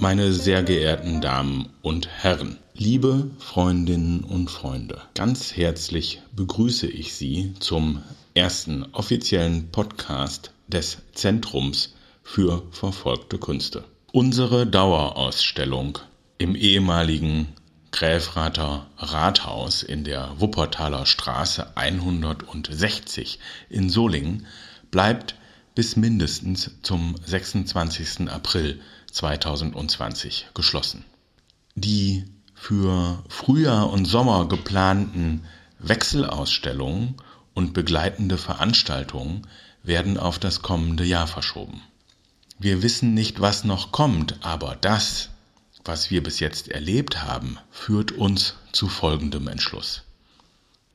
Meine sehr geehrten Damen und Herren, liebe Freundinnen und Freunde, ganz herzlich begrüße ich Sie zum ersten offiziellen Podcast des Zentrums für verfolgte Künste. Unsere Dauerausstellung im ehemaligen Gräfrather Rathaus in der Wuppertaler Straße 160 in Solingen bleibt bis mindestens zum 26. April 2020 geschlossen. Die für Frühjahr und Sommer geplanten Wechselausstellungen und begleitende Veranstaltungen werden auf das kommende Jahr verschoben. Wir wissen nicht, was noch kommt, aber das, was wir bis jetzt erlebt haben, führt uns zu folgendem Entschluss.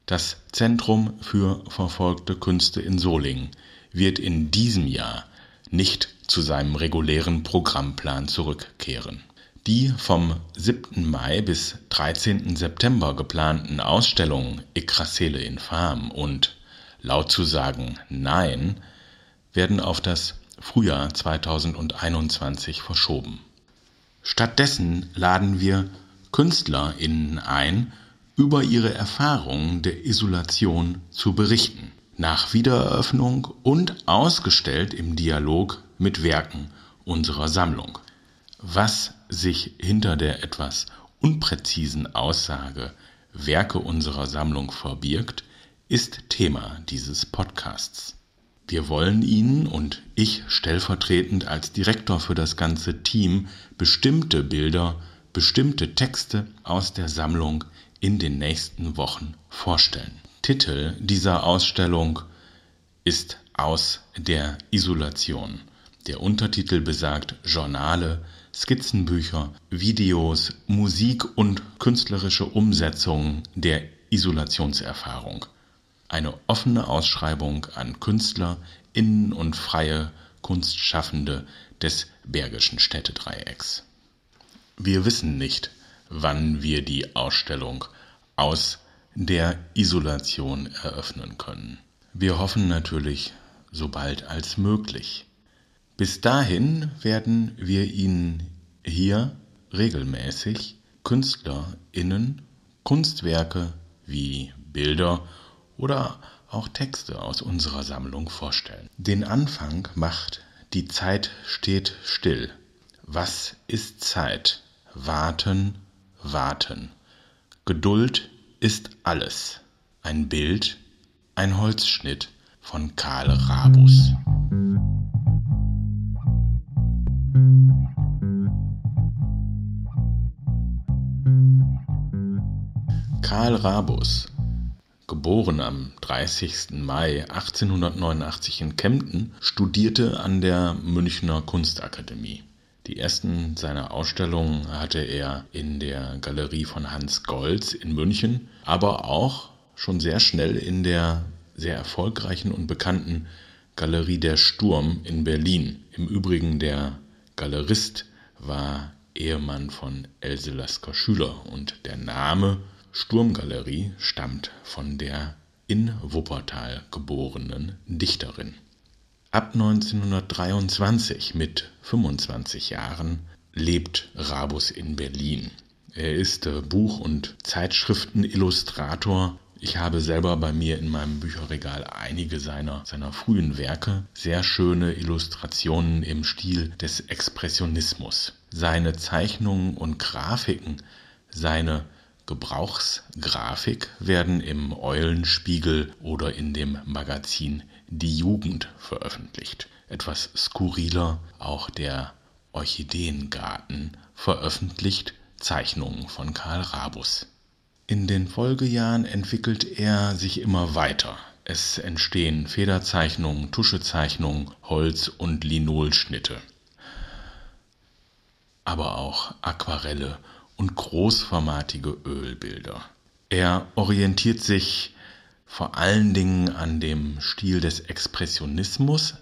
Das Zentrum für verfolgte Künste in Solingen wird in diesem Jahr nicht zu seinem regulären Programmplan zurückkehren. Die vom 7. Mai bis 13. September geplanten Ausstellungen Ekrasele Infam und Laut zu sagen Nein werden auf das Frühjahr 2021 verschoben. Stattdessen laden wir KünstlerInnen ein, über ihre Erfahrungen der Isolation zu berichten, nach Wiedereröffnung und ausgestellt im Dialog mit Werken unserer Sammlung. Was sich hinter der etwas unpräzisen Aussage Werke unserer Sammlung verbirgt, ist Thema dieses Podcasts. Wir wollen Ihnen und ich stellvertretend als Direktor für das ganze Team bestimmte Bilder, bestimmte Texte aus der Sammlung in den nächsten Wochen vorstellen. Titel dieser Ausstellung ist Aus der Isolation. Der Untertitel besagt Journale, Skizzenbücher, Videos, Musik und künstlerische Umsetzungen der Isolationserfahrung eine offene Ausschreibung an Künstler, Innen- und freie Kunstschaffende des Bergischen Städtedreiecks. Wir wissen nicht, wann wir die Ausstellung aus der Isolation eröffnen können. Wir hoffen natürlich so bald als möglich. Bis dahin werden wir Ihnen hier regelmäßig KünstlerInnen Kunstwerke wie Bilder oder auch Texte aus unserer Sammlung vorstellen. Den Anfang macht Die Zeit steht still. Was ist Zeit? Warten, warten. Geduld ist alles. Ein Bild, ein Holzschnitt von Karl Rabus. Karl Rabus geboren am 30. Mai 1889 in Kempten, studierte an der Münchner Kunstakademie. Die ersten seiner Ausstellungen hatte er in der Galerie von Hans Golz in München, aber auch schon sehr schnell in der sehr erfolgreichen und bekannten Galerie Der Sturm in Berlin. Im Übrigen der Galerist war Ehemann von Else Lasker Schüler und der Name Sturmgalerie stammt von der in Wuppertal geborenen Dichterin. Ab 1923 mit 25 Jahren lebt Rabus in Berlin. Er ist äh, Buch- und Zeitschriftenillustrator. Ich habe selber bei mir in meinem Bücherregal einige seiner, seiner frühen Werke, sehr schöne Illustrationen im Stil des Expressionismus. Seine Zeichnungen und Grafiken, seine Gebrauchsgrafik werden im Eulenspiegel oder in dem Magazin Die Jugend veröffentlicht. Etwas skurriler auch der Orchideengarten veröffentlicht Zeichnungen von Karl Rabus. In den Folgejahren entwickelt er sich immer weiter. Es entstehen Federzeichnungen, Tuschezeichnungen, Holz- und Linolschnitte, aber auch Aquarelle und großformatige Ölbilder. Er orientiert sich vor allen Dingen an dem Stil des Expressionismus.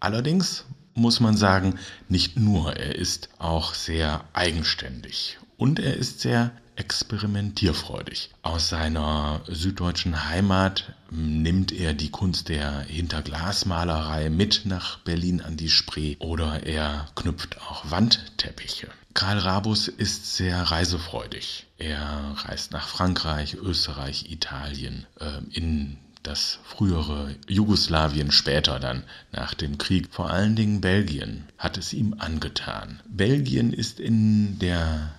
Allerdings muss man sagen, nicht nur, er ist auch sehr eigenständig und er ist sehr experimentierfreudig. Aus seiner süddeutschen Heimat nimmt er die Kunst der Hinterglasmalerei mit nach Berlin an die Spree oder er knüpft auch Wandteppiche. Karl Rabus ist sehr reisefreudig. Er reist nach Frankreich, Österreich, Italien, äh, in das frühere Jugoslawien später dann nach dem Krieg, vor allen Dingen Belgien, hat es ihm angetan. Belgien ist in der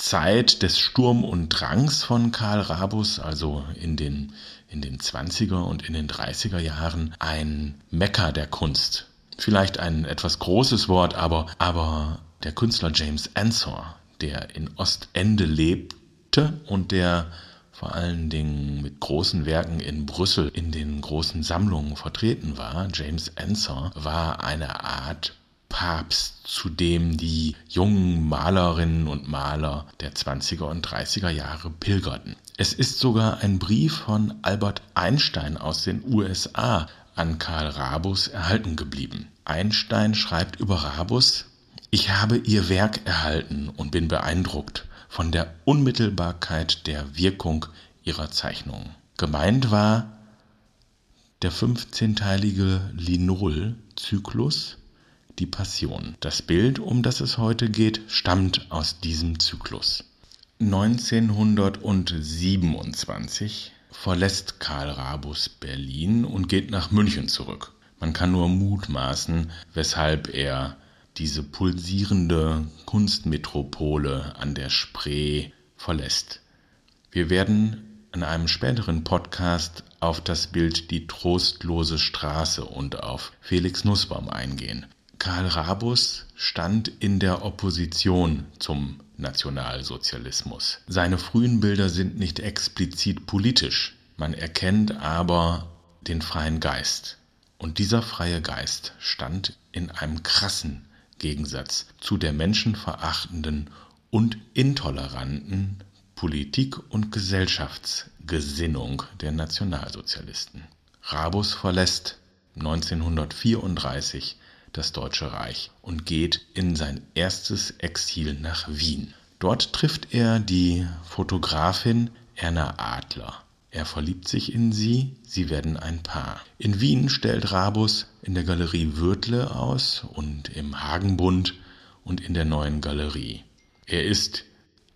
Zeit des Sturm und Drangs von Karl Rabus, also in den, in den 20er und in den 30er Jahren, ein Mekka der Kunst. Vielleicht ein etwas großes Wort, aber, aber der Künstler James Ensor, der in Ostende lebte und der vor allen Dingen mit großen Werken in Brüssel in den großen Sammlungen vertreten war. James Ensor war eine Art Papst, zu dem die jungen Malerinnen und Maler der 20er und 30er Jahre pilgerten. Es ist sogar ein Brief von Albert Einstein aus den USA an Karl Rabus erhalten geblieben. Einstein schreibt über Rabus, ich habe ihr Werk erhalten und bin beeindruckt von der Unmittelbarkeit der Wirkung ihrer Zeichnungen. Gemeint war der 15-teilige Linol-Zyklus, die Passion. Das Bild, um das es heute geht, stammt aus diesem Zyklus. 1927 verlässt Karl Rabus Berlin und geht nach München zurück. Man kann nur mutmaßen, weshalb er diese pulsierende Kunstmetropole an der Spree verlässt. Wir werden in einem späteren Podcast auf das Bild Die trostlose Straße und auf Felix Nussbaum eingehen. Karl Rabus stand in der Opposition zum Nationalsozialismus. Seine frühen Bilder sind nicht explizit politisch, man erkennt aber den freien Geist. Und dieser freie Geist stand in einem krassen Gegensatz zu der menschenverachtenden und intoleranten Politik- und Gesellschaftsgesinnung der Nationalsozialisten. Rabus verlässt 1934 das Deutsche Reich und geht in sein erstes Exil nach Wien. Dort trifft er die Fotografin Erna Adler. Er verliebt sich in sie, sie werden ein Paar. In Wien stellt Rabus in der Galerie Würtle aus und im Hagenbund und in der neuen Galerie. Er ist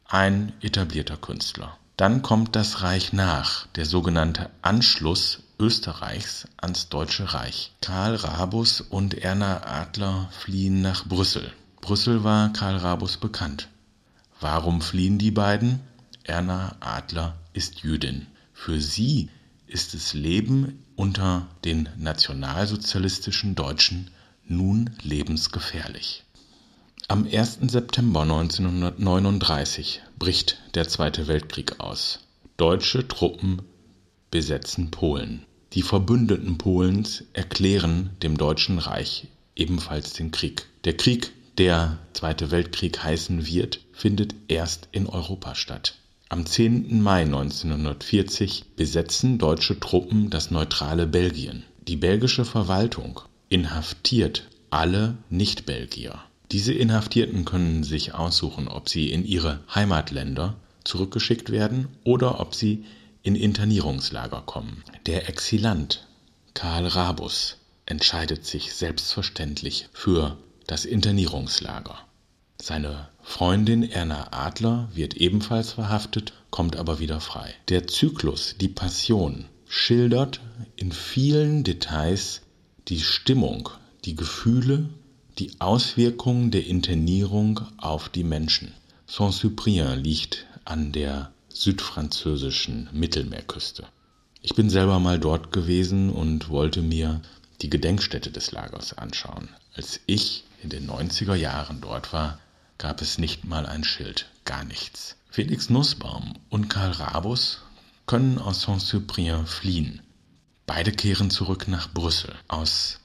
ein etablierter Künstler. Dann kommt das Reich nach, der sogenannte Anschluss Österreichs ans Deutsche Reich. Karl Rabus und Erna Adler fliehen nach Brüssel. Brüssel war Karl Rabus bekannt. Warum fliehen die beiden? Erna Adler ist Jüdin. Für sie ist das Leben unter den nationalsozialistischen Deutschen nun lebensgefährlich. Am 1. September 1939 bricht der Zweite Weltkrieg aus. Deutsche Truppen besetzen Polen. Die Verbündeten Polens erklären dem Deutschen Reich ebenfalls den Krieg. Der Krieg, der Zweite Weltkrieg heißen wird, findet erst in Europa statt. Am 10. Mai 1940 besetzen deutsche Truppen das neutrale Belgien. Die belgische Verwaltung inhaftiert alle Nicht-Belgier. Diese Inhaftierten können sich aussuchen, ob sie in ihre Heimatländer zurückgeschickt werden oder ob sie in Internierungslager kommen. Der Exilant Karl Rabus entscheidet sich selbstverständlich für das Internierungslager. Seine Freundin Erna Adler wird ebenfalls verhaftet, kommt aber wieder frei. Der Zyklus Die Passion schildert in vielen Details die Stimmung, die Gefühle, die Auswirkungen der Internierung auf die Menschen. Saint-Cyprien liegt an der südfranzösischen Mittelmeerküste. Ich bin selber mal dort gewesen und wollte mir die Gedenkstätte des Lagers anschauen. Als ich in den 90er Jahren dort war, gab es nicht mal ein Schild, gar nichts. Felix Nussbaum und Karl Rabus können aus Saint-Cyprien fliehen. Beide kehren zurück nach Brüssel. Aus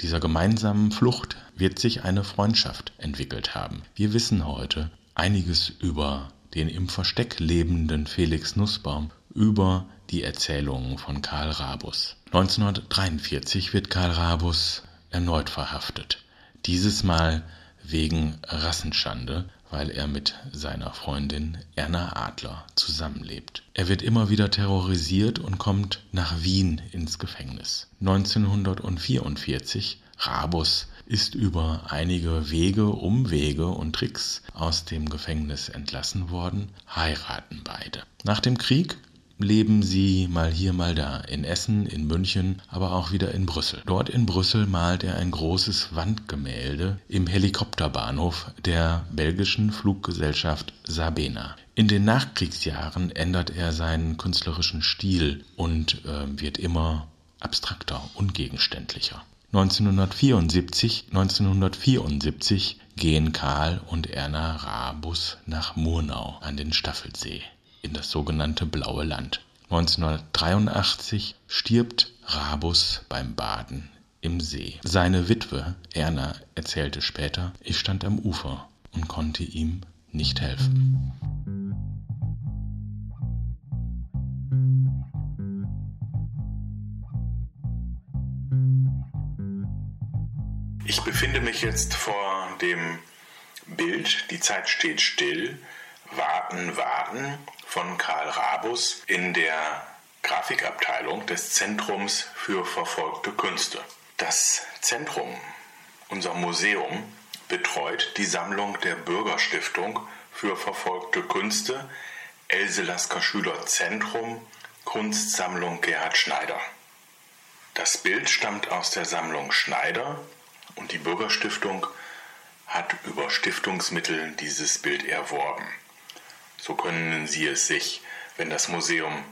dieser gemeinsamen Flucht wird sich eine Freundschaft entwickelt haben. Wir wissen heute einiges über den im Versteck lebenden Felix Nussbaum, über die Erzählungen von Karl Rabus. 1943 wird Karl Rabus erneut verhaftet. Dieses Mal wegen Rassenschande, weil er mit seiner Freundin Erna Adler zusammenlebt. Er wird immer wieder terrorisiert und kommt nach Wien ins Gefängnis. 1944 Rabus ist über einige Wege, Umwege und Tricks aus dem Gefängnis entlassen worden, heiraten beide. Nach dem Krieg leben sie mal hier, mal da, in Essen, in München, aber auch wieder in Brüssel. Dort in Brüssel malt er ein großes Wandgemälde im Helikopterbahnhof der belgischen Fluggesellschaft Sabena. In den Nachkriegsjahren ändert er seinen künstlerischen Stil und äh, wird immer abstrakter, ungegenständlicher. 1974, 1974 gehen Karl und Erna Rabus nach Murnau an den Staffelsee in das sogenannte Blaue Land. 1983 stirbt Rabus beim Baden im See. Seine Witwe Erna erzählte später, ich stand am Ufer und konnte ihm nicht helfen. Ich befinde mich jetzt vor dem Bild Die Zeit steht still, Warten, Warten von Karl Rabus in der Grafikabteilung des Zentrums für verfolgte Künste. Das Zentrum, unser Museum, betreut die Sammlung der Bürgerstiftung für verfolgte Künste Else Lasker Schüler Zentrum Kunstsammlung Gerhard Schneider. Das Bild stammt aus der Sammlung Schneider und die Bürgerstiftung hat über Stiftungsmittel dieses Bild erworben. So können Sie es sich, wenn das Museum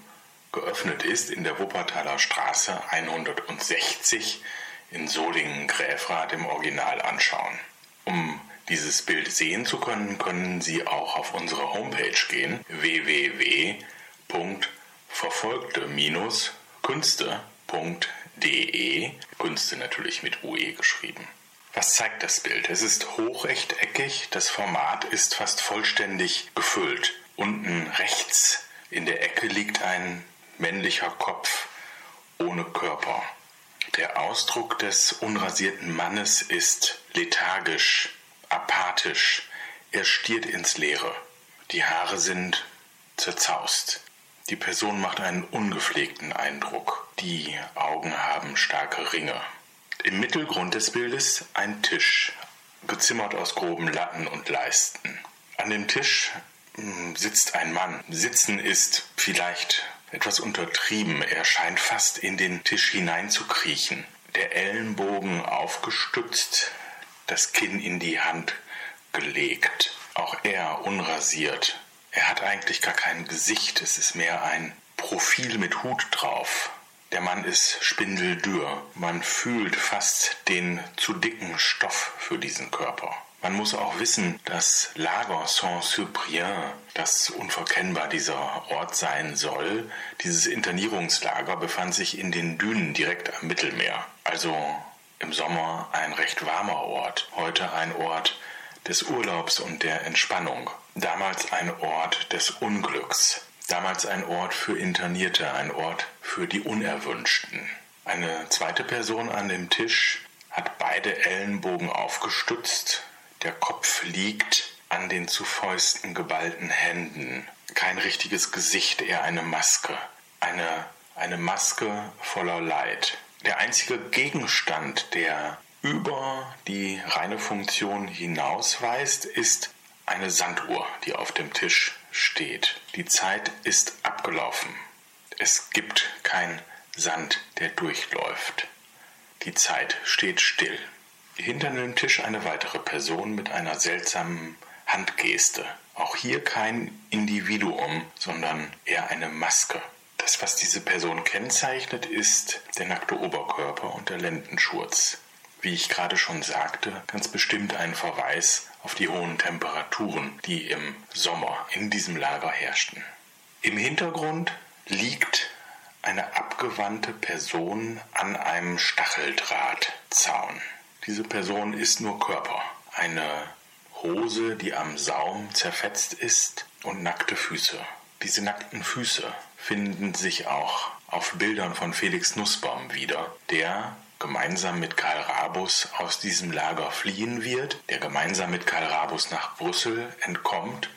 geöffnet ist, in der Wuppertaler Straße 160 in Solingen-Gräfrath im Original anschauen. Um dieses Bild sehen zu können, können Sie auch auf unsere Homepage gehen www.verfolgte-künste.de Künste natürlich mit UE geschrieben. Was zeigt das Bild? Es ist hochrechteckig, das Format ist fast vollständig gefüllt. Unten rechts in der Ecke liegt ein männlicher Kopf ohne Körper. Der Ausdruck des unrasierten Mannes ist lethargisch, apathisch. Er stiert ins Leere. Die Haare sind zerzaust. Die Person macht einen ungepflegten Eindruck. Die Augen haben starke Ringe. Im Mittelgrund des Bildes ein Tisch, gezimmert aus groben Latten und Leisten. An dem Tisch hm, sitzt ein Mann. Sitzen ist vielleicht etwas untertrieben. Er scheint fast in den Tisch hineinzukriechen. Der Ellenbogen aufgestützt, das Kinn in die Hand gelegt. Auch er unrasiert. Er hat eigentlich gar kein Gesicht, es ist mehr ein Profil mit Hut drauf. Der Mann ist spindeldürr. Man fühlt fast den zu dicken Stoff für diesen Körper. Man muss auch wissen, das Lager Saint-Cyprien, das unverkennbar dieser Ort sein soll, dieses Internierungslager befand sich in den Dünen direkt am Mittelmeer. Also im Sommer ein recht warmer Ort, heute ein Ort des Urlaubs und der Entspannung, damals ein Ort des Unglücks, damals ein Ort für Internierte, ein Ort für die Unerwünschten. Eine zweite Person an dem Tisch hat beide Ellenbogen aufgestützt, der Kopf liegt an den zu Fäusten geballten Händen. Kein richtiges Gesicht, eher eine Maske. Eine, eine Maske voller Leid. Der einzige Gegenstand, der über die reine Funktion hinausweist, ist eine Sanduhr, die auf dem Tisch steht. Die Zeit ist abgelaufen. Es gibt kein Sand, der durchläuft. Die Zeit steht still. Hinter dem Tisch eine weitere Person mit einer seltsamen Handgeste. Auch hier kein Individuum, sondern eher eine Maske. Das, was diese Person kennzeichnet, ist der nackte Oberkörper und der Lendenschurz. Wie ich gerade schon sagte, ganz bestimmt ein Verweis auf die hohen Temperaturen, die im Sommer in diesem Lager herrschten. Im Hintergrund liegt eine abgewandte Person an einem Stacheldrahtzaun. Diese Person ist nur Körper. Eine Hose, die am Saum zerfetzt ist und nackte Füße. Diese nackten Füße finden sich auch auf Bildern von Felix Nussbaum wieder, der gemeinsam mit Karl Rabus aus diesem Lager fliehen wird, der gemeinsam mit Karl Rabus nach Brüssel entkommt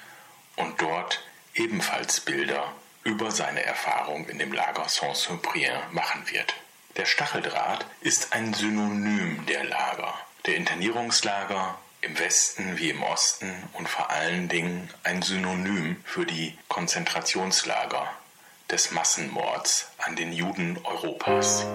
und dort ebenfalls Bilder über seine Erfahrung in dem Lager Saint-Cyprien machen wird. Der Stacheldraht ist ein Synonym der Lager, der Internierungslager im Westen wie im Osten und vor allen Dingen ein Synonym für die Konzentrationslager des Massenmords an den Juden Europas.